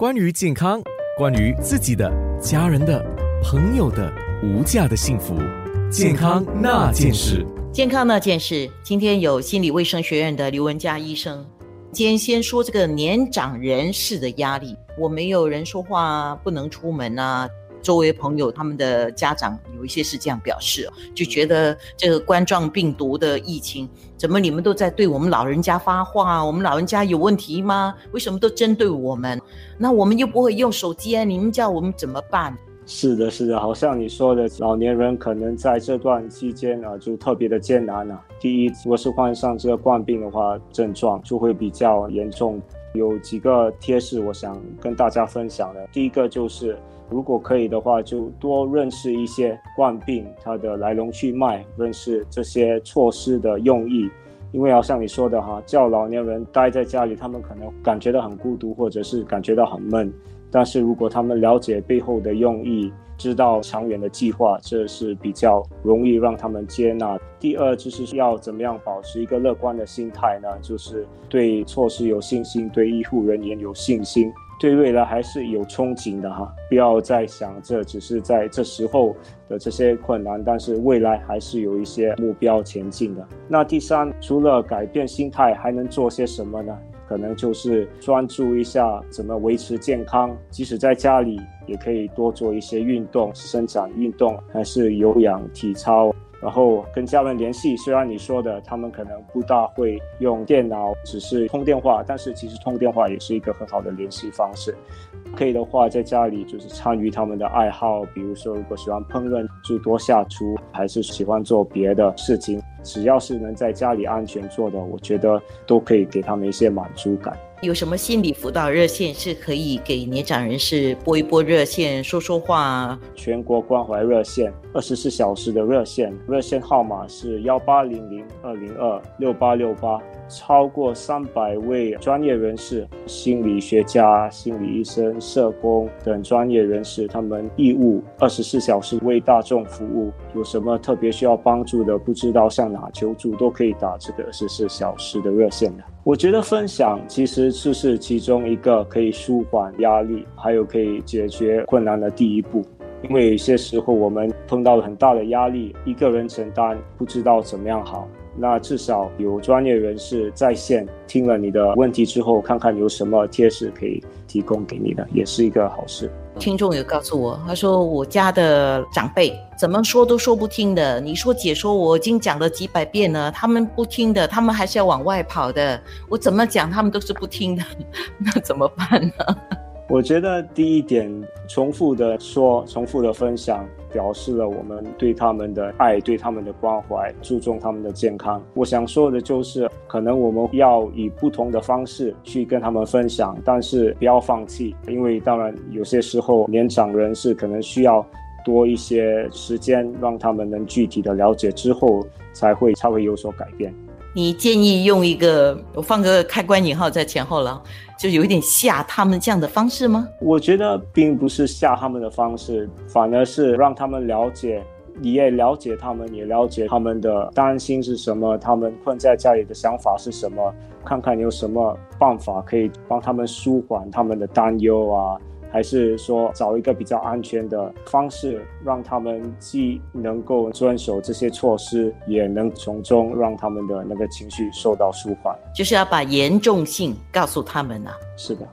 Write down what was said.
关于健康，关于自己的、家人的、朋友的无价的幸福，健康那件事。健康那件事，今天有心理卫生学院的刘文佳医生。今天先说这个年长人士的压力，我没有人说话，不能出门啊。周围朋友他们的家长有一些是这样表示，就觉得这个冠状病毒的疫情，怎么你们都在对我们老人家发话？我们老人家有问题吗？为什么都针对我们？那我们又不会用手机啊，你们叫我们怎么办？是的，是的，好像你说的，老年人可能在这段期间啊，就特别的艰难啊。第一，如果是患上这个冠病的话，症状就会比较严重。有几个贴士，我想跟大家分享的。第一个就是。如果可以的话，就多认识一些冠病它的来龙去脉，认识这些措施的用意。因为好像你说的哈，叫老年人待在家里，他们可能感觉到很孤独，或者是感觉到很闷。但是如果他们了解背后的用意，知道长远的计划，这是比较容易让他们接纳。第二就是要怎么样保持一个乐观的心态呢？就是对措施有信心，对医护人员有信心。对未来还是有憧憬的哈，不要再想这只是在这时候的这些困难，但是未来还是有一些目标前进的。那第三，除了改变心态，还能做些什么呢？可能就是专注一下怎么维持健康，即使在家里也可以多做一些运动，伸展运动，还是有氧体操。然后跟家人联系，虽然你说的他们可能不大会用电脑，只是通电话，但是其实通电话也是一个很好的联系方式。可以的话，在家里就是参与他们的爱好，比如说如果喜欢烹饪，就多下厨；还是喜欢做别的事情，只要是能在家里安全做的，我觉得都可以给他们一些满足感。有什么心理辅导热线是可以给年长人士拨一拨热线说说话？啊全国关怀热线，二十四小时的热线，热线号码是幺八零零二零二六八六八。超过三百位专业人士，心理学家、心理医生、社工等专业人士，他们义务二十四小时为大众服务。有什么特别需要帮助的，不知道向哪求助，都可以打这个二十四小时的热线的。我觉得分享其实就是其中一个可以舒缓压力，还有可以解决困难的第一步。因为有些时候我们碰到了很大的压力，一个人承担不知道怎么样好。那至少有专业人士在线听了你的问题之后，看看有什么贴士可以提供给你的，也是一个好事。听众有告诉我，他说我家的长辈怎么说都说不听的。你说解说我已经讲了几百遍了，他们不听的，他们还是要往外跑的。我怎么讲，他们都是不听的，那怎么办呢？我觉得第一点，重复的说，重复的分享，表示了我们对他们的爱，对他们的关怀，注重他们的健康。我想说的就是，可能我们要以不同的方式去跟他们分享，但是不要放弃，因为当然有些时候年长人士可能需要多一些时间，让他们能具体的了解之后，才会才会有所改变。你建议用一个我放个开关引号在前后了，就有一点吓他们这样的方式吗？我觉得并不是吓他们的方式，反而是让他们了解，你也了解他们，也了解他们的担心是什么，他们困在家里的想法是什么，看看有什么办法可以帮他们舒缓他们的担忧啊。还是说找一个比较安全的方式，让他们既能够遵守这些措施，也能从中让他们的那个情绪受到舒缓。就是要把严重性告诉他们呐。是的。